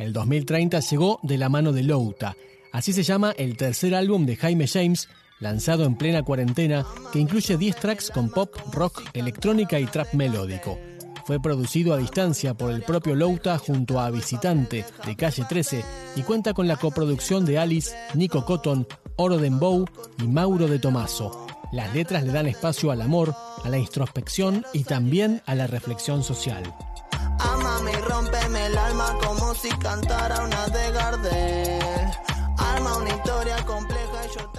El 2030 llegó de la mano de Louta. Así se llama el tercer álbum de Jaime James, lanzado en plena cuarentena, que incluye 10 tracks con pop, rock, electrónica y trap melódico. Fue producido a distancia por el propio Louta junto a Visitante de Calle 13 y cuenta con la coproducción de Alice, Nico Cotton, Oro Dembow y Mauro de Tomaso. Las letras le dan espacio al amor, a la introspección y también a la reflexión social. Rompeme el alma si cantara una de Gardel. Arma una historia compleja y yo